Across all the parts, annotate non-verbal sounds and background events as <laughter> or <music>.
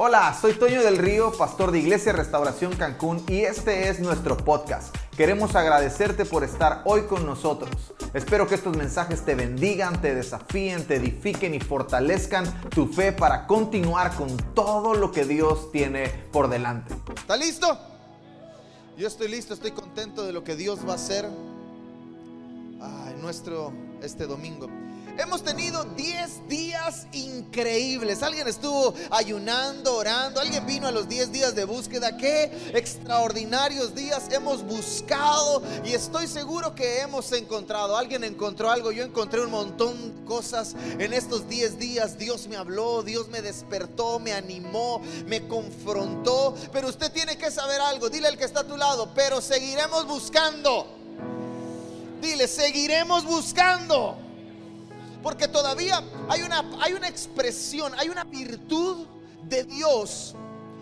Hola, soy Toño del Río, pastor de Iglesia Restauración Cancún y este es nuestro podcast. Queremos agradecerte por estar hoy con nosotros. Espero que estos mensajes te bendigan, te desafíen, te edifiquen y fortalezcan tu fe para continuar con todo lo que Dios tiene por delante. ¿Está listo? Yo estoy listo, estoy contento de lo que Dios va a hacer en nuestro este domingo. Hemos tenido 10 días increíbles. Alguien estuvo ayunando, orando. Alguien vino a los 10 días de búsqueda. Qué extraordinarios días hemos buscado y estoy seguro que hemos encontrado. Alguien encontró algo. Yo encontré un montón de cosas en estos 10 días. Dios me habló, Dios me despertó, me animó, me confrontó. Pero usted tiene que saber algo. Dile al que está a tu lado. Pero seguiremos buscando. Dile, seguiremos buscando. Porque todavía hay una, hay una expresión, hay una virtud de Dios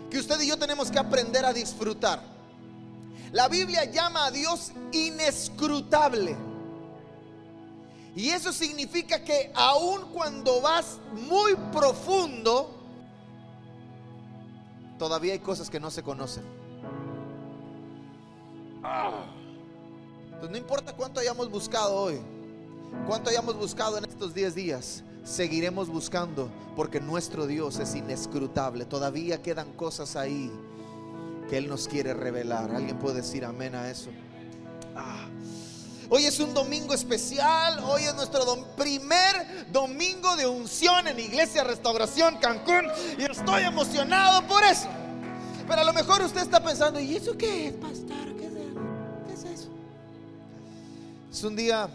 que usted y yo tenemos que aprender a disfrutar. La Biblia llama a Dios inescrutable. Y eso significa que aun cuando vas muy profundo, todavía hay cosas que no se conocen. Entonces no importa cuánto hayamos buscado hoy. Cuánto hayamos buscado en estos 10 días, seguiremos buscando porque nuestro Dios es inescrutable. Todavía quedan cosas ahí que Él nos quiere revelar. ¿Alguien puede decir amén a eso? Ah. Hoy es un domingo especial, hoy es nuestro primer domingo de unción en Iglesia Restauración Cancún y estoy emocionado por eso. Pero a lo mejor usted está pensando, ¿y eso qué es, pastor? ¿Qué es, ¿Qué es eso? Es un día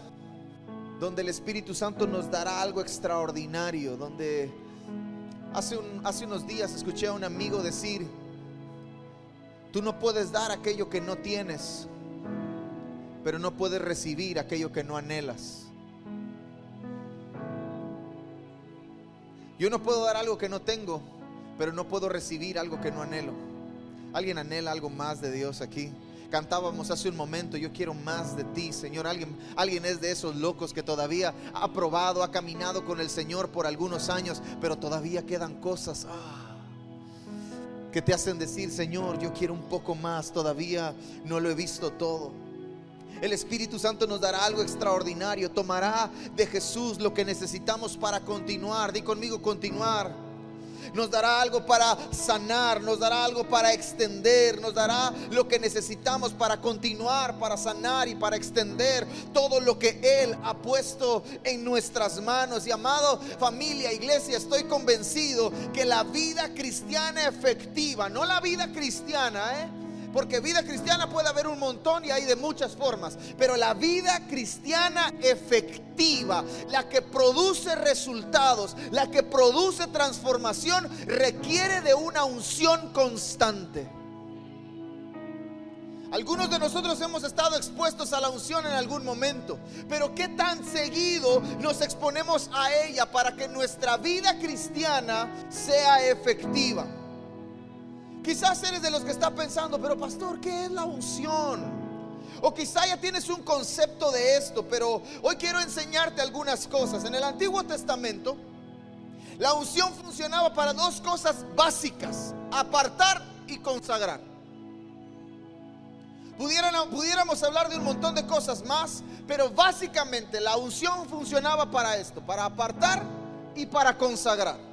donde el Espíritu Santo nos dará algo extraordinario, donde hace, hace unos días escuché a un amigo decir, tú no puedes dar aquello que no tienes, pero no puedes recibir aquello que no anhelas. Yo no puedo dar algo que no tengo, pero no puedo recibir algo que no anhelo. ¿Alguien anhela algo más de Dios aquí? Cantábamos hace un momento, yo quiero más de ti, Señor. Alguien, alguien es de esos locos que todavía ha probado, ha caminado con el Señor por algunos años, pero todavía quedan cosas ah, que te hacen decir, Señor, yo quiero un poco más, todavía no lo he visto todo. El Espíritu Santo nos dará algo extraordinario, tomará de Jesús lo que necesitamos para continuar. Di conmigo, continuar nos dará algo para sanar, nos dará algo para extender, nos dará lo que necesitamos para continuar, para sanar y para extender todo lo que Él ha puesto en nuestras manos. Y amado familia, iglesia, estoy convencido que la vida cristiana efectiva, no la vida cristiana, ¿eh? Porque vida cristiana puede haber un montón y hay de muchas formas. Pero la vida cristiana efectiva, la que produce resultados, la que produce transformación, requiere de una unción constante. Algunos de nosotros hemos estado expuestos a la unción en algún momento, pero ¿qué tan seguido nos exponemos a ella para que nuestra vida cristiana sea efectiva? Quizás eres de los que está pensando, pero pastor, ¿qué es la unción? O quizá ya tienes un concepto de esto, pero hoy quiero enseñarte algunas cosas. En el Antiguo Testamento, la unción funcionaba para dos cosas básicas, apartar y consagrar. pudiéramos hablar de un montón de cosas más, pero básicamente la unción funcionaba para esto, para apartar y para consagrar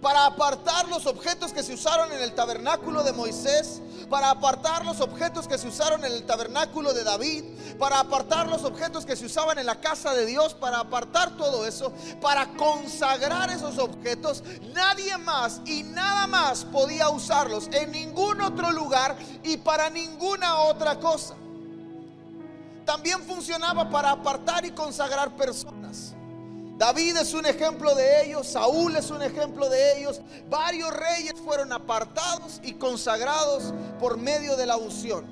para apartar los objetos que se usaron en el tabernáculo de Moisés, para apartar los objetos que se usaron en el tabernáculo de David, para apartar los objetos que se usaban en la casa de Dios, para apartar todo eso, para consagrar esos objetos, nadie más y nada más podía usarlos en ningún otro lugar y para ninguna otra cosa. También funcionaba para apartar y consagrar personas. David es un ejemplo de ellos, Saúl es un ejemplo de ellos. Varios reyes fueron apartados y consagrados por medio de la unción.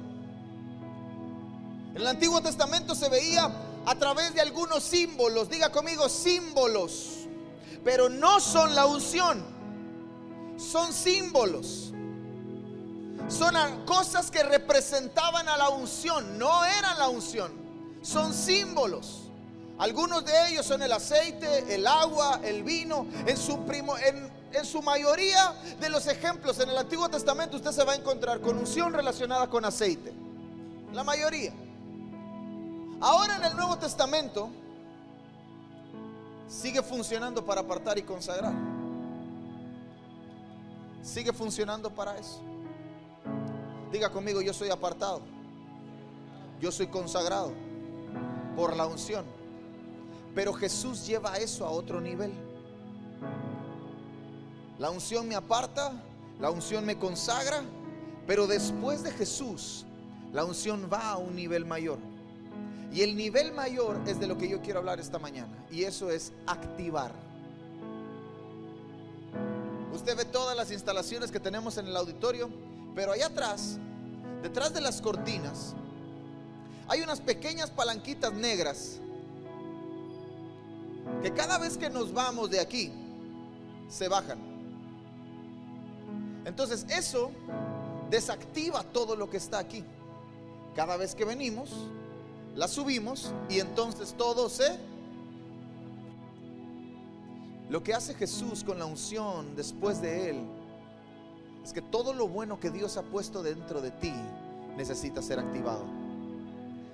En el Antiguo Testamento se veía a través de algunos símbolos, diga conmigo símbolos, pero no son la unción, son símbolos. Son cosas que representaban a la unción, no eran la unción, son símbolos Algunos de ellos son el aceite, el agua, el vino. En su, mayoría de los ejemplos en el Antiguo Testamento usted se va a encontrar con unción relacionada con aceite. La mayoría. Ahora en el Nuevo Testamento sigue funcionando para apartar y consagrar. Sigue funcionando para eso. Diga conmigo, yo soy apartado. Yo soy consagrado por la unción. Pero Jesús lleva eso a otro nivel. La unción me aparta, la unción me consagra, pero después de Jesús, la unción va a un nivel mayor. Y el nivel mayor es de lo que yo quiero hablar esta mañana. Y eso es activar. Usted ve todas las instalaciones que tenemos en el auditorio, pero allá atrás, detrás de las cortinas, hay unas pequeñas palanquitas negras que cada vez que nos vamos de aquí, se bajan. Entonces eso desactiva todo lo que está aquí. Cada vez que venimos, la subimos y entonces todo se... Lo que hace Jesús con la unción después de Él es que todo lo bueno que Dios ha puesto dentro de ti necesita ser activado.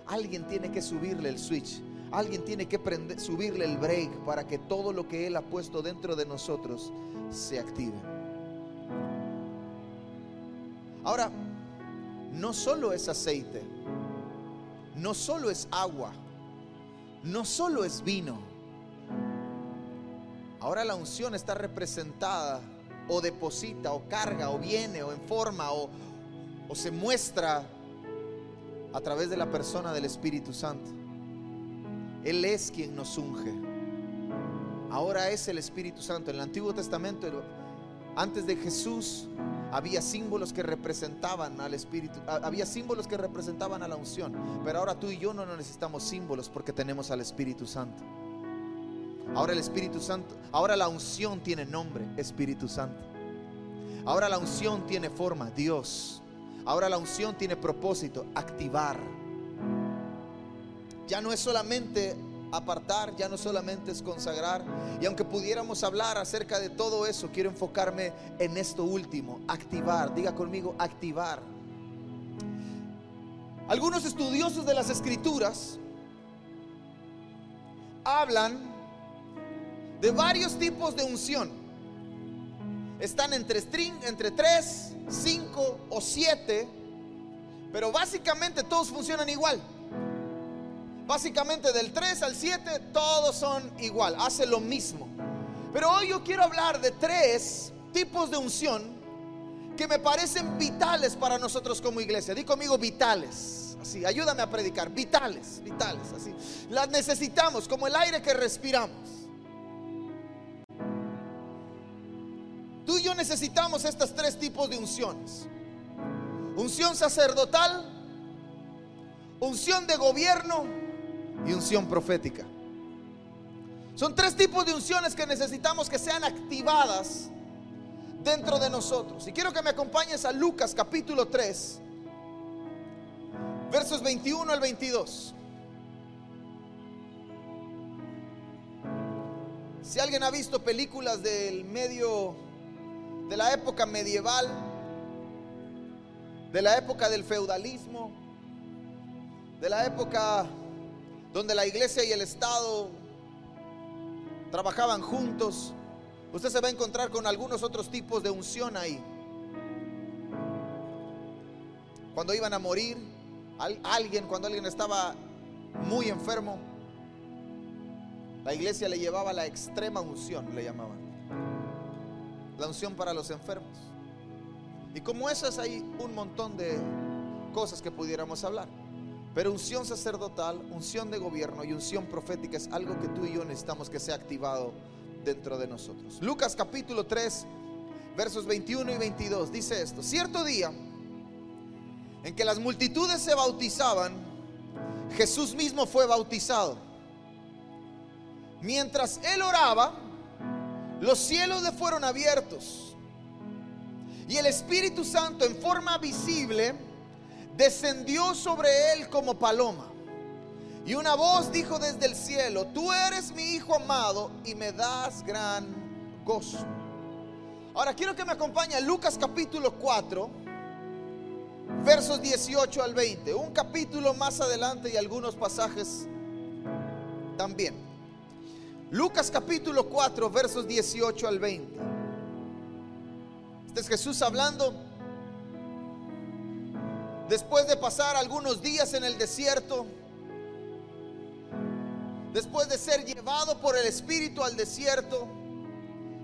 Alguien tiene que subirle el switch. Alguien tiene que subirle el break para que todo lo que Él ha puesto dentro de nosotros se active. Ahora, no solo es aceite, no solo es agua, no solo es vino. Ahora la unción está representada o deposita o carga o viene o en forma o, o se muestra a través de la persona del Espíritu Santo. Él es quien nos unge. Ahora es el Espíritu Santo. En el Antiguo Testamento, antes de Jesús, había símbolos que representaban al Espíritu, había símbolos que representaban a la unción. Pero ahora tú y yo no necesitamos símbolos porque tenemos al Espíritu Santo. Ahora el Espíritu Santo, ahora la unción tiene nombre, Espíritu Santo. Ahora la unción tiene forma, Dios. Ahora la unción tiene propósito, activar. Ya no es solamente apartar, ya no solamente es consagrar. Y aunque pudiéramos hablar acerca de todo eso, quiero enfocarme en esto último, activar. Diga conmigo, activar. Algunos estudiosos de las escrituras hablan de varios tipos de unción están entre, entre 3, 5 o 7, pero básicamente todos funcionan igual. Básicamente del 3 al 7 todos son igual, hace lo mismo. Pero hoy yo quiero hablar de tres tipos de unción que me parecen vitales para nosotros como iglesia. Di conmigo vitales. Así, ayúdame a predicar. Vitales, vitales, así. Las necesitamos como el aire que respiramos. Tú y yo necesitamos estos tres tipos de unciones. Unción sacerdotal, unción de gobierno y unción profética. Son tres tipos de unciones que necesitamos que sean activadas dentro de nosotros. Y quiero que me acompañes a Lucas capítulo 3, versos 21 al 22. Si alguien ha visto películas del medio de la época medieval, de la época del feudalismo, de la época donde la iglesia y el Estado trabajaban juntos, usted se va a encontrar con algunos otros tipos de unción ahí. Cuando iban a morir, alguien, cuando alguien estaba muy enfermo, la iglesia le llevaba la extrema unción, le llamaban la unción para los enfermos. Y como esas hay un montón de cosas que pudiéramos hablar. Pero unción sacerdotal, unción de gobierno y unción profética es algo que tú y yo necesitamos que sea activado dentro de nosotros. Lucas capítulo 3, versos 21 y 22 dice esto. Cierto día en que las multitudes se bautizaban, Jesús mismo fue bautizado. Mientras él oraba, los cielos le fueron abiertos y el Espíritu Santo en forma visible descendió sobre él como paloma. Y una voz dijo desde el cielo, tú eres mi hijo amado y me das gran gozo. Ahora quiero que me acompañe Lucas capítulo 4, versos 18 al 20. Un capítulo más adelante y algunos pasajes también. Lucas capítulo 4, versos 18 al 20. Este es Jesús hablando después de pasar algunos días en el desierto después de ser llevado por el Espíritu al desierto,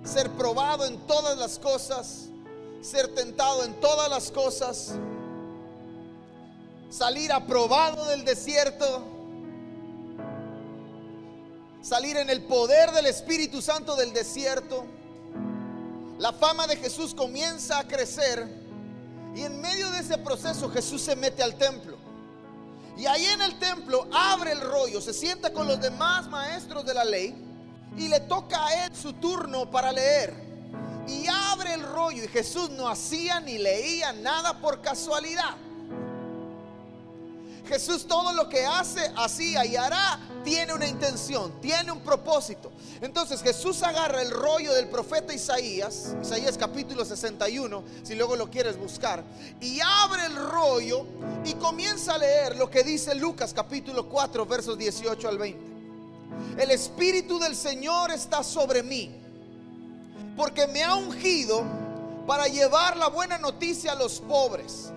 ser probado en todas las cosas, ser tentado en todas las cosas, salir aprobado del desierto, salir en el poder del Espíritu Santo del desierto, la fama de Jesús comienza a crecer y en medio de ese proceso Jesús se mete al templo. Y ahí en el templo abre el rollo, se sienta con los demás maestros de la ley y le toca a él su turno para leer. Y abre el rollo y Jesús no hacía ni leía nada por casualidad. Jesús todo lo que hace, hacía y hará, tiene una intención, tiene un propósito. Entonces Jesús agarra el rollo del profeta Isaías, Isaías capítulo 61, si luego lo quieres buscar, y abre el rollo y comienza a leer lo que dice Lucas capítulo 4, versos 18 al 20. El Espíritu del Señor está sobre mí, porque me ha ungido para llevar la buena noticia a los pobres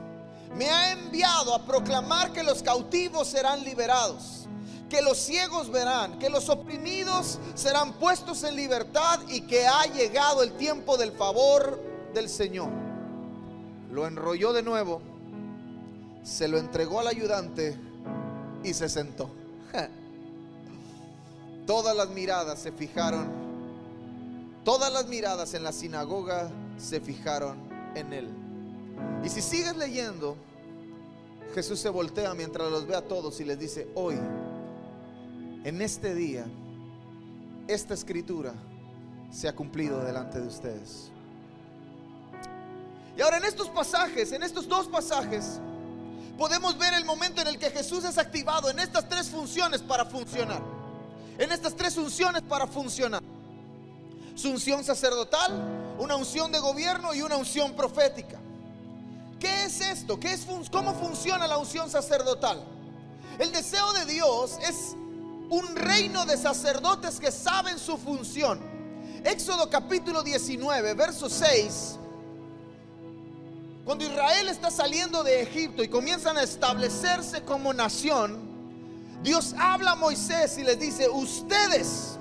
me ha enviado a proclamar que los cautivos serán liberados, que los ciegos verán, que los oprimidos serán puestos en libertad y que ha llegado el tiempo del favor del Señor. Lo enrolló de nuevo, se lo entregó al ayudante y se sentó. <laughs> Todas las miradas se fijaron, todas las miradas en la sinagoga se fijaron en él. Y si sigues leyendo, Jesús se voltea mientras los ve a todos y les dice, hoy, en este día, esta escritura se ha cumplido delante de ustedes. Y ahora en estos pasajes, en estos dos pasajes, podemos ver el momento en el que Jesús es activado en estas tres funciones para funcionar. En estas tres funciones para funcionar. Su unción sacerdotal, una unción de gobierno y una unción profética. ¿Qué es esto? ¿Qué es ¿Cómo funciona la unción sacerdotal? El deseo de Dios es un reino de sacerdotes que saben su función. Éxodo capítulo 19, verso 6. Cuando Israel está saliendo de Egipto y comienzan a establecerse como nación, Dios habla a Moisés y les dice, ustedes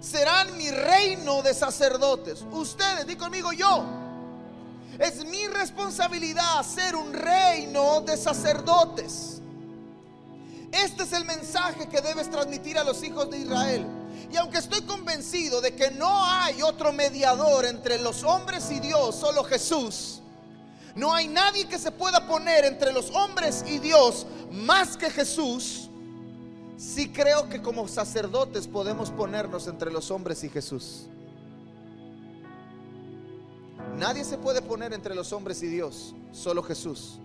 serán mi reino de sacerdotes. Ustedes, di conmigo yo es mi responsabilidad ser un reino de sacerdotes. Este es el mensaje que debes transmitir a los hijos de Israel. Y aunque estoy convencido de que no hay otro mediador entre los hombres y Dios, solo Jesús, no hay nadie que se pueda poner entre los hombres y Dios más que Jesús, sí creo que como sacerdotes podemos ponernos entre los hombres y Jesús. Nadie se puede poner entre los hombres y Dios, solo Jesús.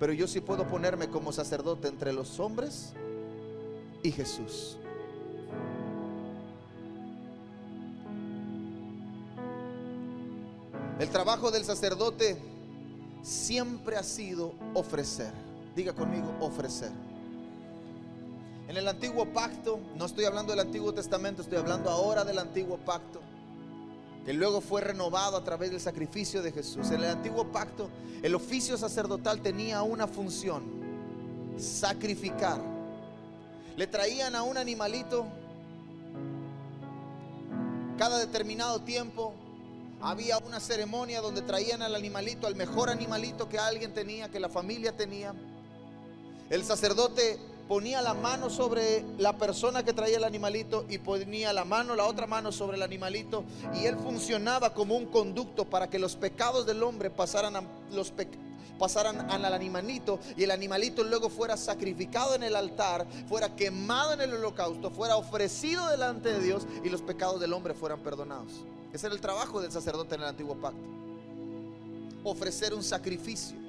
Pero yo sí puedo ponerme como sacerdote entre los hombres y Jesús. El trabajo del sacerdote siempre ha sido ofrecer. Diga conmigo, ofrecer. En el antiguo pacto, no estoy hablando del Antiguo Testamento, estoy hablando ahora del antiguo pacto que luego fue renovado a través del sacrificio de Jesús. En el antiguo pacto, el oficio sacerdotal tenía una función, sacrificar. Le traían a un animalito cada determinado tiempo. Había una ceremonia donde traían al animalito, al mejor animalito que alguien tenía, que la familia tenía. El sacerdote ponía la mano sobre la persona que traía el animalito y ponía la mano, la otra mano sobre el animalito y él funcionaba como un conducto para que los pecados del hombre pasaran a los pasaran al animalito y el animalito luego fuera sacrificado en el altar, fuera quemado en el holocausto, fuera ofrecido delante de Dios y los pecados del hombre fueran perdonados. Ese era el trabajo del sacerdote en el antiguo pacto. Ofrecer un sacrificio.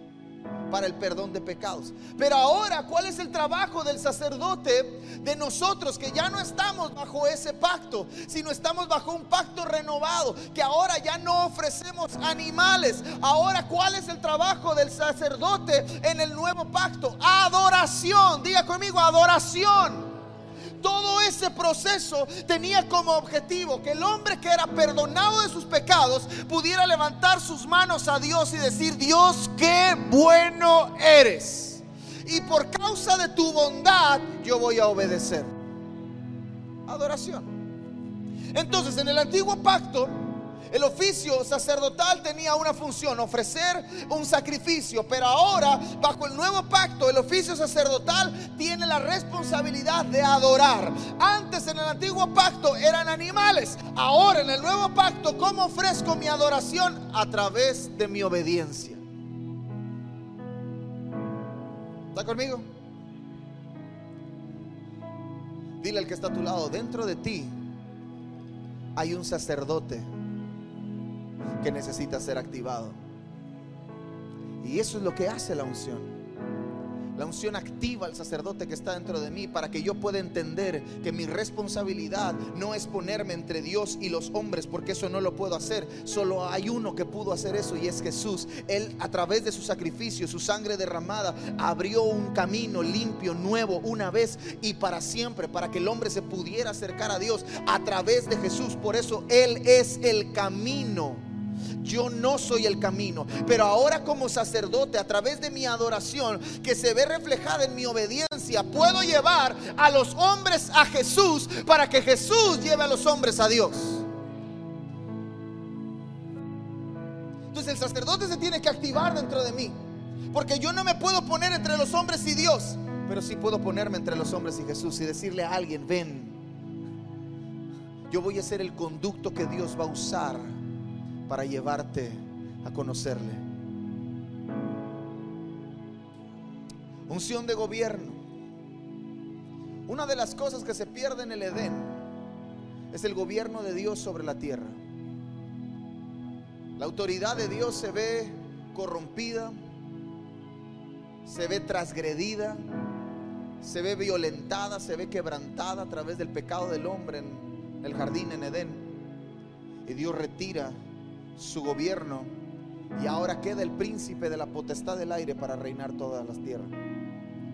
Para el perdón de pecados. Pero ahora, ¿cuál es el trabajo del sacerdote de nosotros que ya no estamos bajo ese pacto, sino estamos bajo un pacto renovado, que ahora ya no ofrecemos animales? Ahora, ¿cuál es el trabajo del sacerdote en el nuevo pacto? Adoración. Diga conmigo, adoración todo ese proceso tenía como objetivo que el hombre que era perdonado de sus pecados pudiera levantar sus manos a Dios y decir, Dios, qué bueno eres. Y por causa de tu bondad yo voy a obedecer. Adoración. Entonces, en el antiguo pacto, el oficio sacerdotal tenía una función, ofrecer un sacrificio, pero ahora, bajo el nuevo pacto, el oficio sacerdotal tiene la responsabilidad de adorar. Antes en el antiguo pacto eran animales, ahora en el nuevo pacto, ¿cómo ofrezco mi adoración? A través de mi obediencia. ¿Está conmigo? Dile al que está a tu lado, dentro de ti hay un sacerdote que necesita ser activado. Y eso es lo que hace la unción. La unción activa al sacerdote que está dentro de mí para que yo pueda entender que mi responsabilidad no es ponerme entre Dios y los hombres, porque eso no lo puedo hacer. Solo hay uno que pudo hacer eso y es Jesús. Él a través de su sacrificio, su sangre derramada, abrió un camino limpio, nuevo, una vez y para siempre, para que el hombre se pudiera acercar a Dios a través de Jesús. Por eso Él es el camino yo no soy el camino. Pero ahora como sacerdote, a través de mi adoración, que se ve reflejada en mi obediencia, puedo llevar a los hombres a Jesús para que Jesús lleve a los hombres a Dios. Entonces el sacerdote se tiene que activar dentro de mí. Porque yo no me puedo poner entre los hombres y Dios. Pero sí puedo ponerme entre los hombres y Jesús y decirle a alguien, ven, yo voy a ser el conducto que Dios va a usar para llevarte a conocerle. Unción de gobierno. Una de las cosas que se pierde en el Edén es el gobierno de Dios sobre la tierra. La autoridad de Dios se ve corrompida, se ve transgredida, se ve violentada, se ve quebrantada a través del pecado del hombre en el jardín en Edén. Y Dios retira su gobierno y ahora queda el príncipe de la potestad del aire para reinar todas las tierras.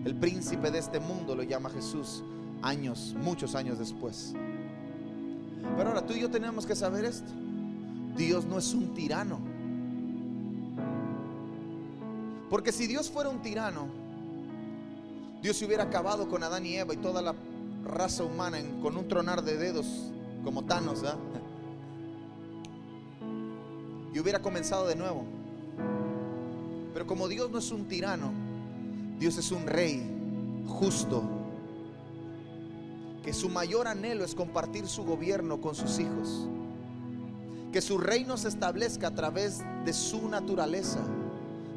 El príncipe de este mundo lo llama Jesús años, muchos años después. Pero ahora tú y yo tenemos que saber esto. Dios no es un tirano. Porque si Dios fuera un tirano, Dios se hubiera acabado con Adán y Eva y toda la raza humana con un tronar de dedos como Thanos, ¿verdad? Y hubiera comenzado de nuevo. Pero como Dios no es un tirano, Dios es un rey justo, que su mayor anhelo es compartir su gobierno con sus hijos, que su reino se establezca a través de su naturaleza,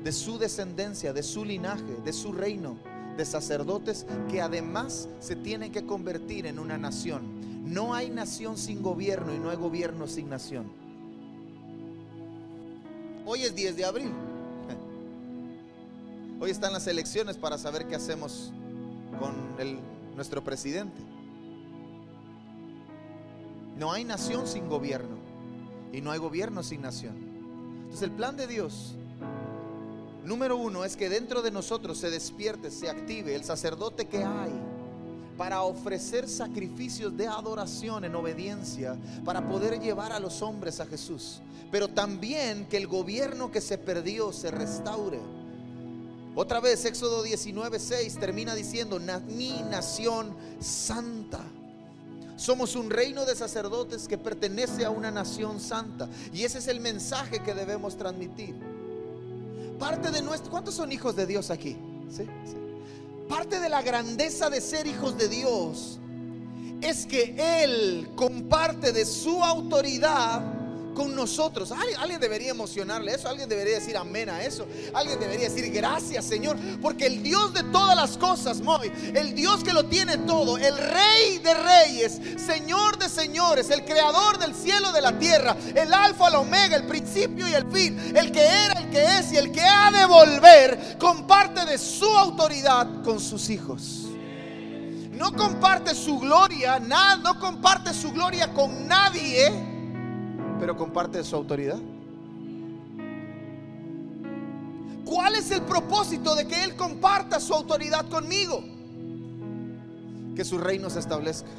de su descendencia, de su linaje, de su reino, de sacerdotes que además se tienen que convertir en una nación. No hay nación sin gobierno y no hay gobierno sin nación. Hoy es 10 de abril. Hoy están las elecciones para saber qué hacemos con nuestro presidente. No hay nación sin gobierno y no hay gobierno sin nación. Entonces el plan de Dios, número uno, es que dentro de nosotros se despierte, se active el sacerdote que hay para ofrecer sacrificios de adoración en obediencia, para poder llevar a los hombres a Jesús. Pero también que el gobierno que se perdió se restaure. Otra vez, Éxodo 19, 6 termina diciendo, mi nación santa. Somos un reino de sacerdotes que pertenece a una nación santa. Y ese es el mensaje que debemos transmitir. Parte de nuestro... ¿Cuántos son hijos de Dios aquí? ¿Sí? ¿Sí? Parte de la grandeza de ser hijos de Dios es que Él comparte de su autoridad con nosotros. Alguien, debería emocionarle eso, alguien debería decir amén a eso, alguien debería decir gracias Señor, porque el Dios de todas las cosas, Moy, el Dios que lo tiene todo, el Rey de reyes, Señor de señores, el Creador del cielo de la tierra, el Alfa, el Omega, el principio y el fin, el que era, el que es y el que ha de volver, comparte de su autoridad con sus hijos. No comparte su gloria, no comparte su gloria con nadie pero comparte su autoridad. ¿Cuál es el propósito de que Él comparta su autoridad conmigo? Que su reino se establezca.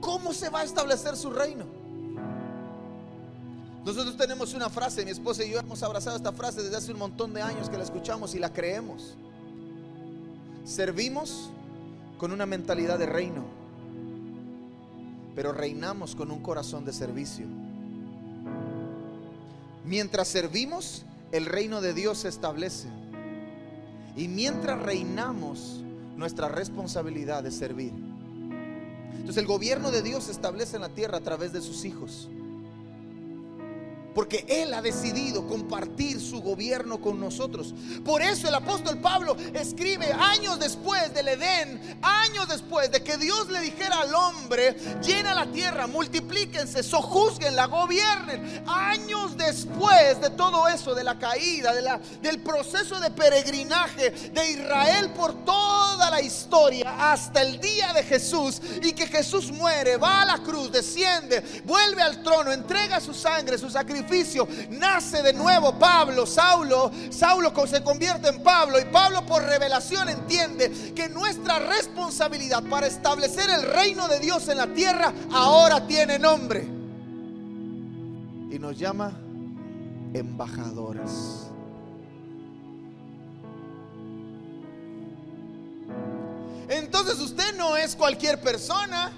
¿Cómo se va a establecer su reino? Nosotros tenemos una frase, mi esposa y yo hemos abrazado esta frase desde hace un montón de años que la escuchamos y la creemos. Servimos con una mentalidad de reino pero reinamos con un corazón de servicio. Mientras servimos, el reino de Dios se establece. Y mientras reinamos, nuestra responsabilidad es servir. Entonces el gobierno de Dios se establece en la tierra a través de sus hijos. Porque Él ha decidido compartir su gobierno con nosotros. Por eso el apóstol Pablo escribe años después del Edén, años después de que Dios le dijera al hombre, llena la tierra, multiplíquense, sojuzguen, la gobiernen. Años después de todo eso, de la caída, del proceso de peregrinaje de Israel por toda la historia hasta el día de Jesús y que Jesús muere, va a la cruz, desciende, vuelve al trono, entrega su sangre, su sacrificio nace de nuevo Pablo, Saulo, Saulo se convierte en Pablo y Pablo por revelación entiende que nuestra responsabilidad para establecer el reino de Dios en la tierra ahora tiene nombre. Y nos llama embajadores. Entonces usted no es cualquier persona.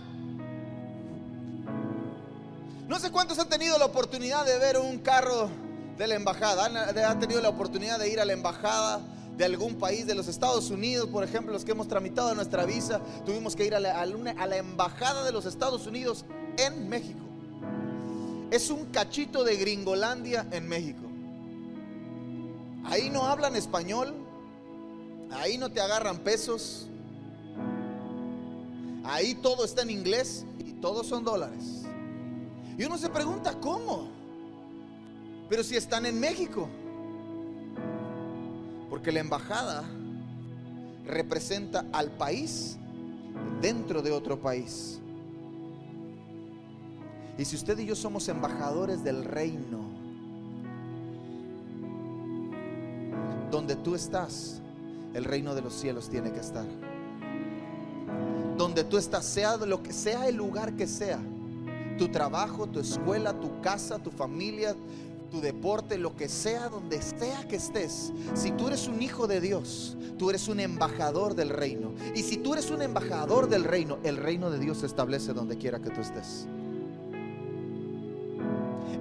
No sé cuántos han tenido la oportunidad de ver un carro de la embajada. Han, tenido la oportunidad de ir a la embajada de algún país de los Estados Unidos, por ejemplo, los que hemos tramitado nuestra visa, tuvimos que ir a la, a la embajada de los Estados Unidos en México. Es un cachito de Gringolandia en México. Ahí no hablan español, ahí no te agarran pesos, ahí todo está en inglés y todos son dólares. Y uno se pregunta, ¿cómo? Pero si están en México. Porque la embajada representa al país dentro de otro país. Y si usted y yo somos embajadores del reino, donde tú estás, el reino de los cielos tiene que estar. Donde tú estás, sea lo que sea el lugar que sea, tu trabajo, tu escuela, tu casa, tu familia, tu deporte, lo que sea, donde sea que estés, si tú eres un hijo de Dios, tú eres un embajador del reino. Y si tú eres un embajador del reino, el reino de Dios se establece donde quiera que tú estés.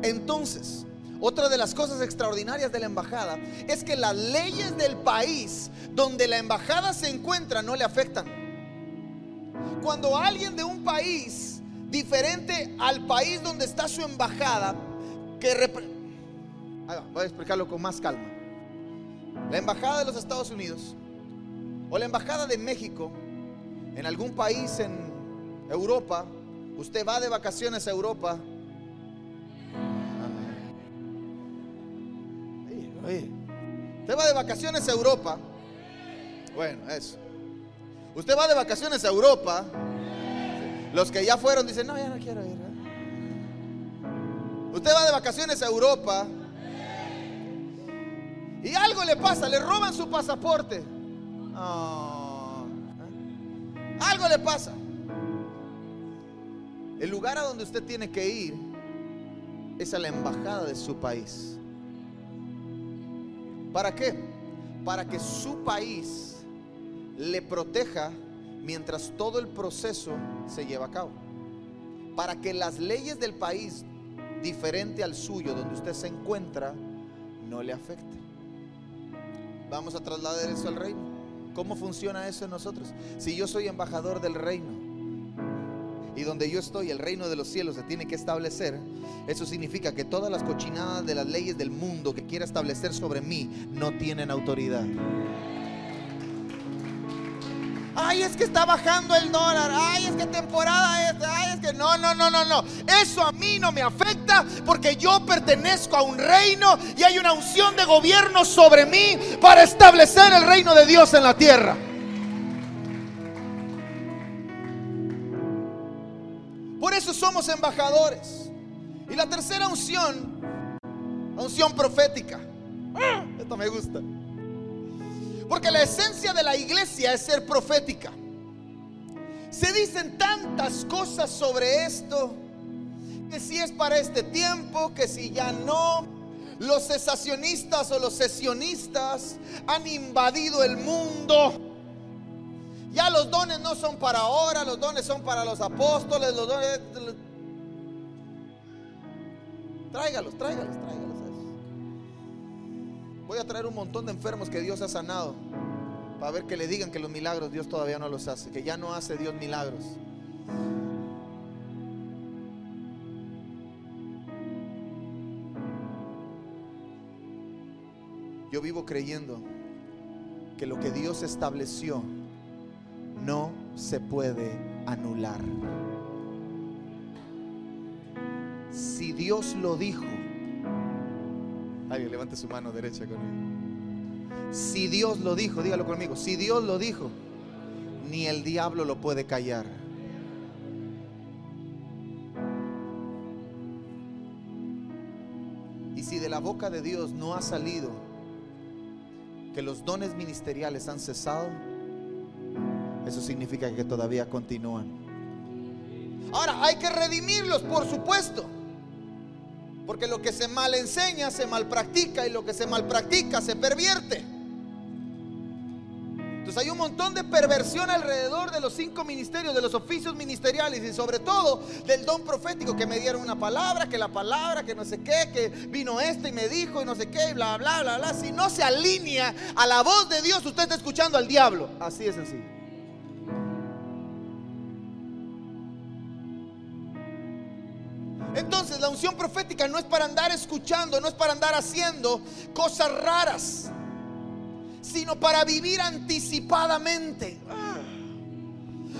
Entonces, otra de las cosas extraordinarias de la embajada es que las leyes del país donde la embajada se encuentra no le afectan. Cuando alguien de un país diferente al país donde está su embajada, que voy a explicarlo con más calma. La embajada de los Estados Unidos o la embajada de México en algún país en Europa, usted va de vacaciones a Europa. Usted va de vacaciones a Europa. Bueno, eso. Usted va de vacaciones a Europa los que ya fueron dicen, no, ya no quiero ir. Usted va de vacaciones a Europa y algo le pasa, le roban su pasaporte. Ah, ¿eh? Algo le pasa. El lugar a donde usted tiene que ir es a la embajada de su país. ¿Para qué? Para que su país le proteja mientras todo el proceso se lleva a cabo. Para que las leyes del país diferente al suyo, donde usted se encuentra, no le afecten. Vamos a trasladar eso al reino. ¿Cómo funciona eso en nosotros? Si yo soy embajador del reino y donde yo estoy, el reino de los cielos se tiene que establecer, eso significa que todas las cochinadas de las leyes del mundo que quiera establecer sobre mí no tienen autoridad. Ay, es que está bajando el dólar. Ay, es que temporada es. Ay, es que no, no, no, no, no. Eso a mí no me afecta porque yo pertenezco a un reino y hay una unción de gobierno sobre mí para establecer el reino de Dios en la tierra. Por eso somos embajadores. Y la tercera unción, unción profética. Ah, esto me gusta. Porque la esencia de la iglesia es ser profética. Se dicen tantas cosas sobre esto, que si es para este tiempo, que si ya no, los cesacionistas o los sesionistas han invadido el mundo. Ya los dones no son para ahora, los dones son para los apóstoles, los dones... Tráigalos, tráigalos, tráigalos. Voy a traer un montón de enfermos que Dios ha sanado. Para ver que le digan que los milagros Dios todavía no los hace. Que ya no hace Dios milagros. Yo vivo creyendo que lo que Dios estableció no se puede anular. Si Dios lo dijo, Alguien levante su mano derecha conmigo. Si Dios lo dijo, dígalo conmigo. Si Dios lo dijo, ni el diablo lo puede callar. Y si de la boca de Dios no ha salido que los dones ministeriales han cesado, eso significa que todavía continúan. Ahora, hay que redimirlos, por supuesto. Porque lo que se mal enseña se mal practica y lo que se mal practica se pervierte. Entonces hay un montón de perversión alrededor de los cinco ministerios, de los oficios ministeriales y sobre todo del don profético que me dieron una palabra, que la palabra, que no sé qué, que vino este y me dijo y no sé qué, y bla, bla, bla, bla. Si no se alinea a la voz de Dios, usted está escuchando al diablo. Así es así. Unción profética no es para andar escuchando, no es para andar haciendo cosas raras, sino para vivir anticipadamente.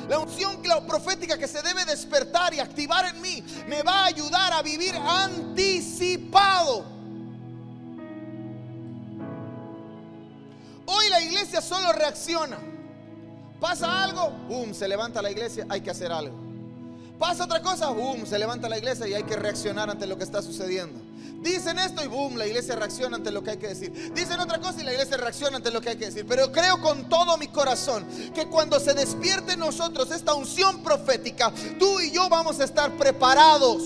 La unción profética que se debe despertar y activar en mí me va a ayudar a vivir anticipado. Hoy la iglesia solo reacciona. Pasa algo, boom, se levanta la iglesia, hay que hacer algo. Pasa otra cosa, boom, se levanta la iglesia y hay que reaccionar ante lo que está sucediendo. Dicen esto y boom, la iglesia reacciona ante lo que hay que decir. Dicen otra cosa y la iglesia reacciona ante lo que hay que decir. Pero creo con todo mi corazón que cuando se despierte en nosotros esta unción profética, tú y yo vamos a estar preparados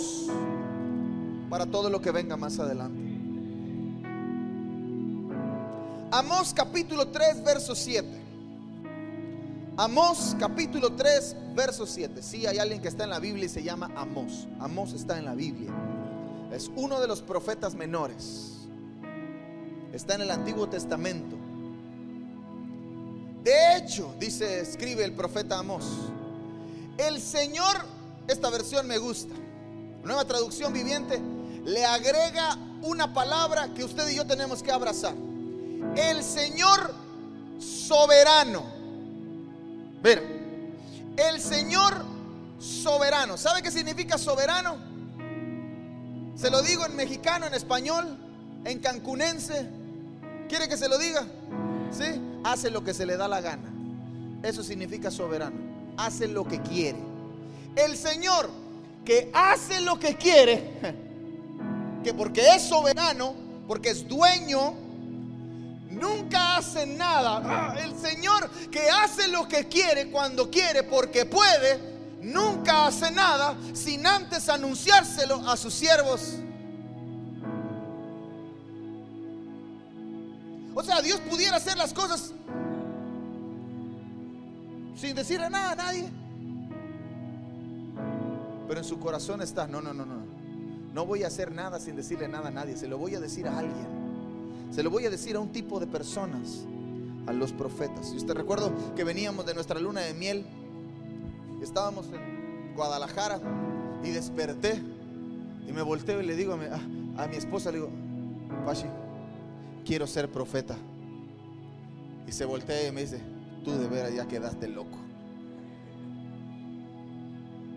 para todo lo que venga más adelante. Amós capítulo 3, verso 7. Amós capítulo 3, verso 7. Si hay alguien que está en la Biblia y se llama Amós. Amós está en la Biblia. Es uno de los profetas menores. Está en el Antiguo Testamento. De hecho, dice, escribe el profeta Amós. El Señor, esta versión me gusta. Nueva traducción viviente, le agrega una palabra que usted y yo tenemos que abrazar. El Señor soberano Mira, el Señor soberano. ¿Sabe qué significa soberano? Se lo digo en mexicano, en español, en cancunense. ¿Quiere que se lo diga? ¿Sí? Hace lo que se le da la gana. Eso significa soberano. Hace lo que quiere. El Señor que hace lo que quiere, <laughs> que porque es soberano, porque es dueño nunca hace nada. Ah, el Señor que hace lo que quiere cuando quiere porque puede, nunca hace nada sin antes anunciárselo a sus siervos. O sea, Dios pudiera hacer las cosas sin decirle nada a nadie. Pero en su corazón está, no, no, no, no. No voy a hacer nada sin decirle nada a nadie. Se lo voy a decir a alguien. Se lo voy a decir a un tipo de personas, a los profetas. Y usted recuerdo que veníamos de nuestra luna de miel, estábamos Guadalajara y desperté y me volteo y le digo a mi, esposa, le digo, Pachi, quiero ser profeta. Y se voltea y me dice, tú de veras ya quedaste loco.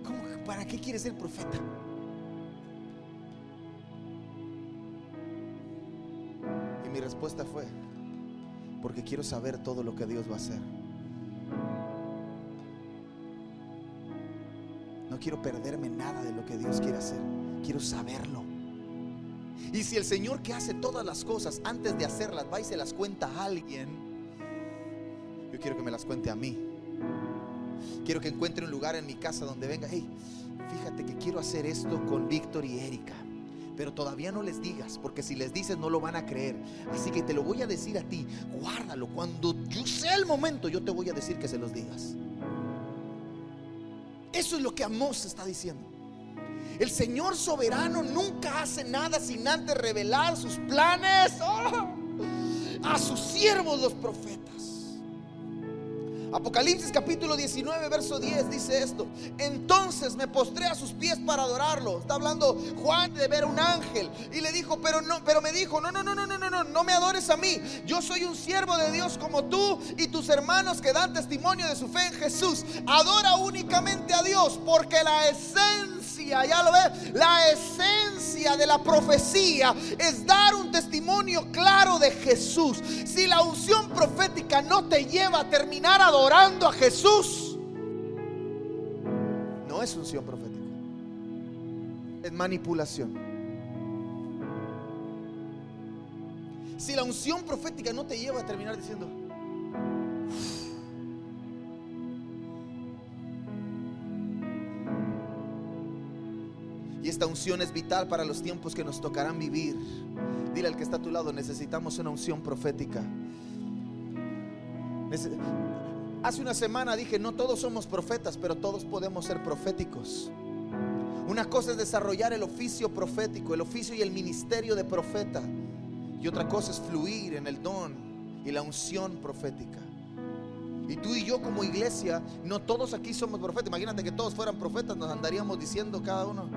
¿Cómo, ¿Para qué quieres ser profeta? Y mi respuesta fue, porque quiero saber todo lo que Dios va a hacer. No quiero perderme nada de lo que Dios quiere hacer. Quiero saberlo. Y si el Señor que hace todas las cosas antes de hacerlas va y se las cuenta a alguien, yo quiero que me las cuente a mí. Quiero que encuentre un lugar en mi casa donde venga, hey, fíjate que quiero hacer esto con Víctor y Erika. Pero todavía no les digas, porque si les dices no lo van a creer. Así que te lo voy a decir a ti. Guárdalo. Cuando yo sea el momento, yo te voy a decir que se los digas. Eso es lo que Amós está diciendo. El Señor soberano nunca hace nada sin antes revelar sus planes ¡oh! a sus siervos los profetas. Apocalipsis capítulo 19, verso 10 dice esto. Entonces me postré a sus pies para adorarlo. Está hablando Juan de ver un ángel y le dijo, pero no, pero me dijo, no, no, no, no, no, no, no, no me adores a mí. Yo soy un siervo de Dios como tú y tus hermanos que dan testimonio de su fe en Jesús. Adora únicamente a Dios porque la esencia, ya lo ves, la esencia de la profecía es dar un testimonio claro de Jesús. Si la unción profética no te lleva a terminar adorando a Jesús, no es unción profética, es manipulación. Si la unción profética no te lleva a terminar diciendo, unción es vital para los tiempos que nos tocarán vivir. Dile al que está a tu lado, necesitamos una unción profética. Hace una semana dije, no todos somos profetas, pero todos podemos ser proféticos. Una cosa es desarrollar el oficio profético, el oficio y el ministerio de profeta. Y otra cosa es fluir en el don y la unción profética. Y tú y yo como iglesia, no todos aquí somos profetas. Imagínate que todos fueran profetas, nos andaríamos diciendo cada uno.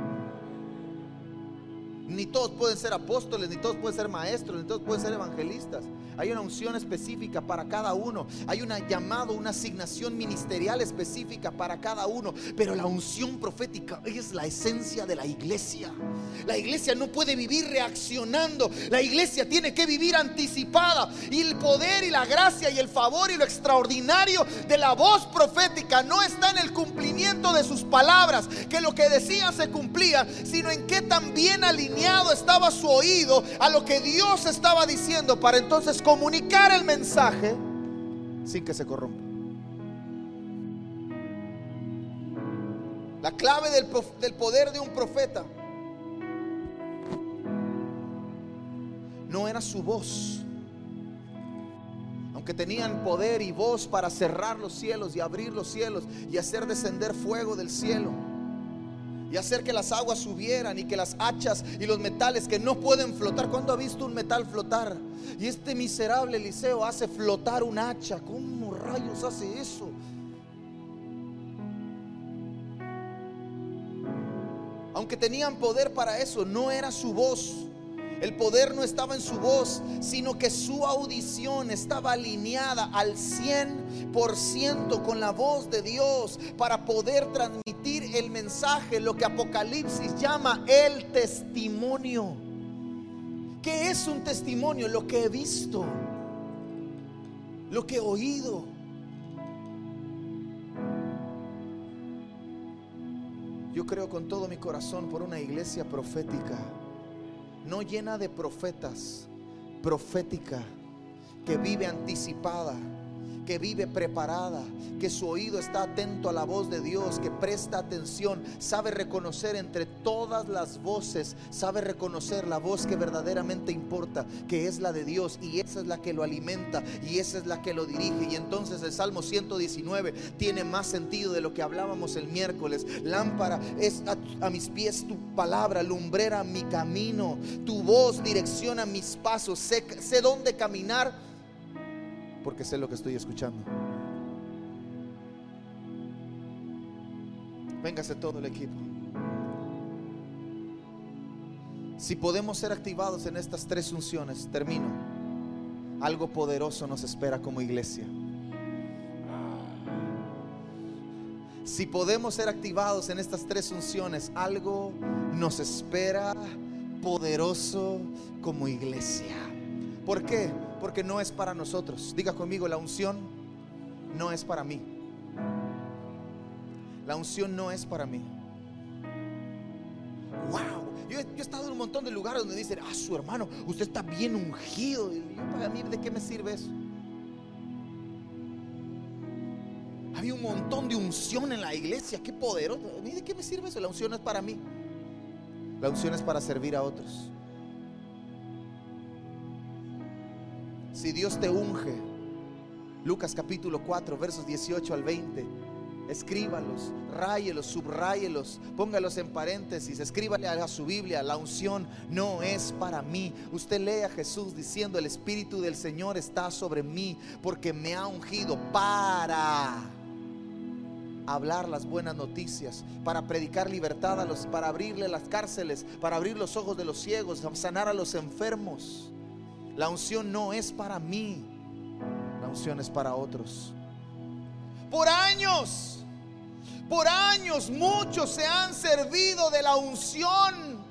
Ni todos pueden ser apóstoles, ni todos pueden ser maestros, ni todos pueden ser evangelistas. Hay una unción específica para cada uno. Hay una llamado, una asignación ministerial específica para cada uno. Pero la unción profética es la esencia de la iglesia. La iglesia no puede vivir reaccionando. La iglesia tiene que vivir anticipada. Y el poder y la gracia y el favor y lo extraordinario de la voz profética no está en el cumplimiento de sus palabras, que lo que decían se cumplía, sino en qué tan bien alineado estaba su oído a lo que Dios estaba diciendo para entonces comunicar el mensaje sin que se corrompa. La clave del, del poder de un profeta no era su voz. Aunque tenían poder y voz para cerrar los cielos y abrir los cielos y hacer descender fuego del cielo y hacer que las aguas subieran y que las hachas y los metales que no pueden flotar. ¿Cuándo ha visto un metal flotar? Y este miserable Eliseo hace flotar un hacha. ¿Cómo rayos hace eso? Aunque tenían poder para eso, no era su voz. El poder no estaba en su voz, sino que su audición estaba alineada al 100% con la voz de Dios para poder transmitir el mensaje, lo que Apocalipsis llama el testimonio. ¿Qué es un testimonio? Lo que he visto, lo que he oído. Yo creo con todo mi corazón por una iglesia profética no llena de profetas, profética, que vive anticipada, que vive preparada, que su oído está atento a la voz de Dios, que presta atención, sabe reconocer entre todas las voces, sabe reconocer la voz que verdaderamente importa, que es la de Dios, y esa es la que lo alimenta, y esa es la que lo dirige. Y entonces el Salmo 119 tiene más sentido de lo que hablábamos el miércoles. Lámpara es a, mis pies tu palabra, lumbrera mi camino, tu voz direcciona mis pasos, sé dónde caminar porque sé lo que estoy escuchando. Véngase todo el equipo. Si podemos ser activados en estas tres unciones, termino. Algo poderoso nos espera como iglesia. Si podemos ser activados en estas tres unciones, algo nos espera poderoso como iglesia. ¿Por qué? Porque no es para nosotros. Diga conmigo, la unción no es para mí. La unción no es para mí. Wow. Yo he, estado en un montón de lugares donde dicen, ah, su hermano, usted está bien ungido. Y para mí, ¿de qué me sirve eso? Había un montón de unción en la iglesia, qué poderoso. ¿De qué me sirve eso? La unción es para mí. La unción es para servir a otros. Si Dios te unge, Lucas capítulo 4, versos 18 al 20, escríbalos, ráyelos, subráyelos, póngalos en paréntesis, escríbale a su Biblia, la unción no es para mí. Usted lee a Jesús diciendo, el Espíritu del Señor está sobre mí porque me ha ungido para hablar las buenas noticias, para predicar libertad a los, para abrirle las cárceles, para abrir los ojos de los ciegos, sanar a los enfermos. La unción no es para mí, la unción es para otros. Por años, por años muchos se han servido de la unción.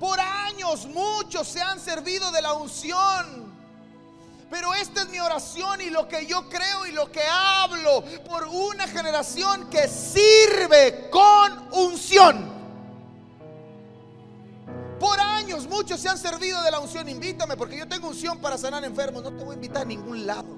Por años muchos se han servido de la unción. Pero esta es mi oración y lo que yo creo y lo que hablo por una generación que sirve con unción. Años muchos se han servido de la unción. Invítame porque yo tengo unción para sanar enfermos. No te voy a invitar a ningún lado.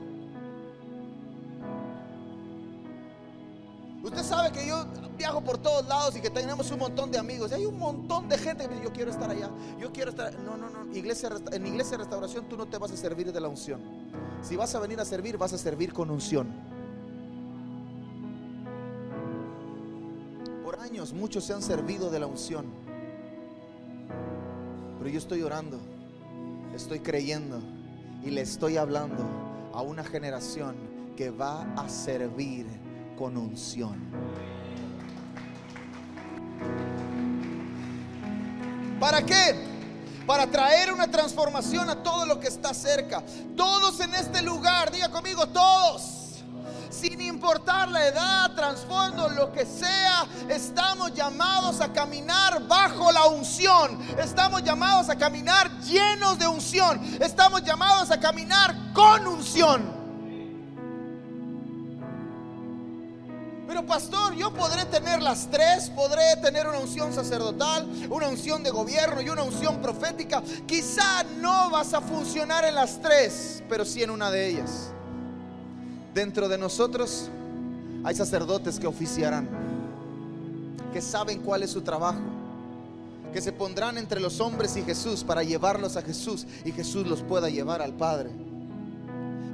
Usted sabe que yo viajo por todos lados y que tenemos un montón de amigos. hay un montón de gente que dice, yo quiero estar allá. Yo quiero estar. No, no, no. Iglesia, en iglesia de restauración tú no te vas a servir de la unción. Si vas a venir a servir, vas a servir con unción. Por años muchos se han servido de la unción. Pero yo estoy orando, estoy creyendo y le estoy hablando a una generación que va a servir con unción. ¿Para qué? Para traer una transformación a todo lo que está cerca. Todos en este lugar, diga conmigo, todos sin importar la edad, trasfondo, lo que sea, estamos llamados a caminar bajo la unción. Estamos llamados a caminar llenos de unción. Estamos llamados a caminar con unción. Pero pastor, yo podré tener las tres, podré tener una unción sacerdotal, una unción de gobierno y una unción profética. Quizá no vas a funcionar en las tres, pero sí en una de ellas. Dentro de nosotros hay sacerdotes que oficiarán, que saben cuál es su trabajo, que se pondrán entre los hombres y Jesús para llevarlos a Jesús y Jesús los pueda llevar al Padre.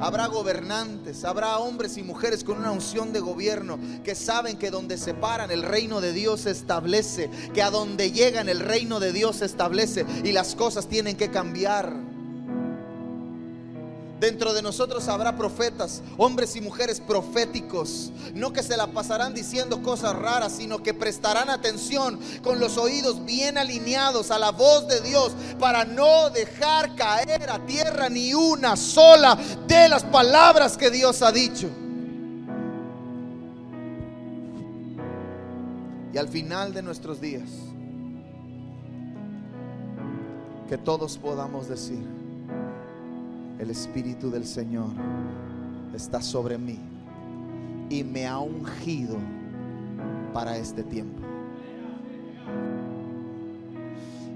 Habrá gobernantes, habrá hombres y mujeres con una unción de gobierno que saben que donde se paran el reino de Dios se establece, que a donde llegan el reino de Dios se establece y las cosas tienen que cambiar. Dentro de nosotros habrá profetas, hombres y mujeres proféticos, no que se la pasarán diciendo cosas raras, sino que prestarán atención con los oídos bien alineados a la voz de Dios para no dejar caer a tierra ni una sola de las palabras que Dios ha dicho. Y al final de nuestros días, que todos podamos decir, el Espíritu del Señor está sobre mí y me ha ungido para este tiempo.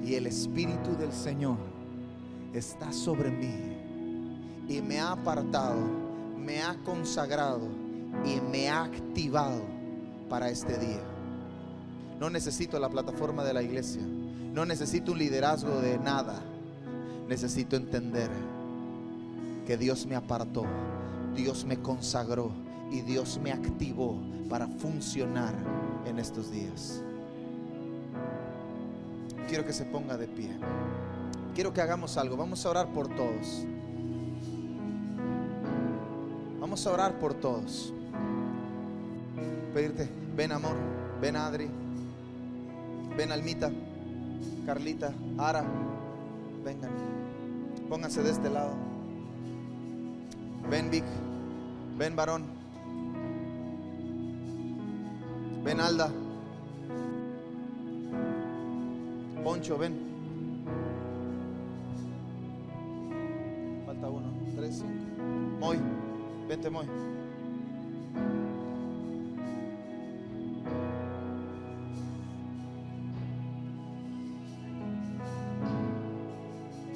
Y el Espíritu del Señor está sobre mí y me ha apartado, me ha consagrado y me ha activado para este día. No necesito la plataforma de la iglesia, no necesito un liderazgo de nada, necesito entender que Dios me apartó, Dios me consagró y Dios me activó para funcionar en estos días. Quiero que se ponga de pie. Quiero que hagamos algo. Vamos a orar por todos. Vamos a orar por todos. pedirte, ven amor, ven Adri, ven Almita, Carlita, Ara, vengan, pónganse de este lado. Ven Vic, ven varón, ven Alda, Poncho, ven. Falta uno, tres, cinco. Moy, vente Moy.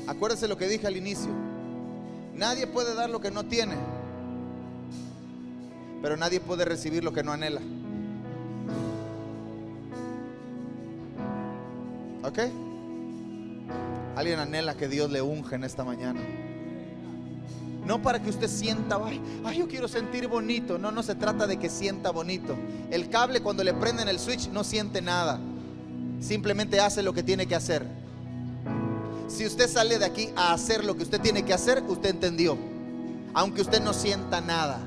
Acuérdese lo que dije al inicio. Nadie puede dar lo que no tiene, pero nadie puede recibir lo que no anhela. ¿Ok? Alguien anhela que Dios le unja en esta mañana. No para que usted sienta, ay, ay, yo quiero sentir bonito. No, no se trata de que sienta bonito. El cable cuando le prenden el switch no siente nada. Simplemente hace lo que tiene que hacer. Si usted sale de aquí a hacer lo que usted tiene que hacer, usted entendió. Aunque usted no sienta nada.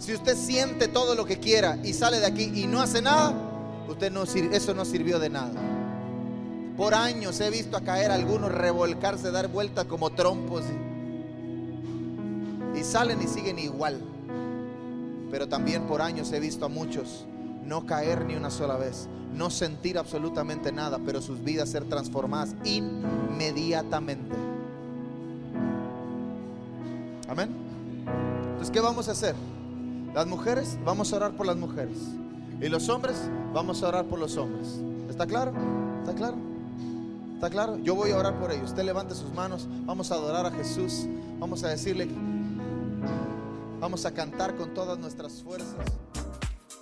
Si usted siente todo lo que quiera y sale de aquí y no hace nada, usted no eso no sirvió de nada. Por años he visto a caer algunos revolcarse, dar vueltas como trompos. Y salen y siguen igual. Pero también por años he visto a muchos no caer ni una sola vez, no sentir absolutamente nada, pero sus vidas ser transformadas inmediatamente. Amén. Entonces, ¿qué vamos a hacer? Las mujeres, vamos a orar por las mujeres. Y los hombres, vamos a orar por los hombres. ¿Está claro? ¿Está claro? ¿Está claro? Yo voy a orar por ellos. Usted levante sus manos. Vamos a adorar a Jesús. Vamos a decirle, vamos a cantar con todas nuestras fuerzas.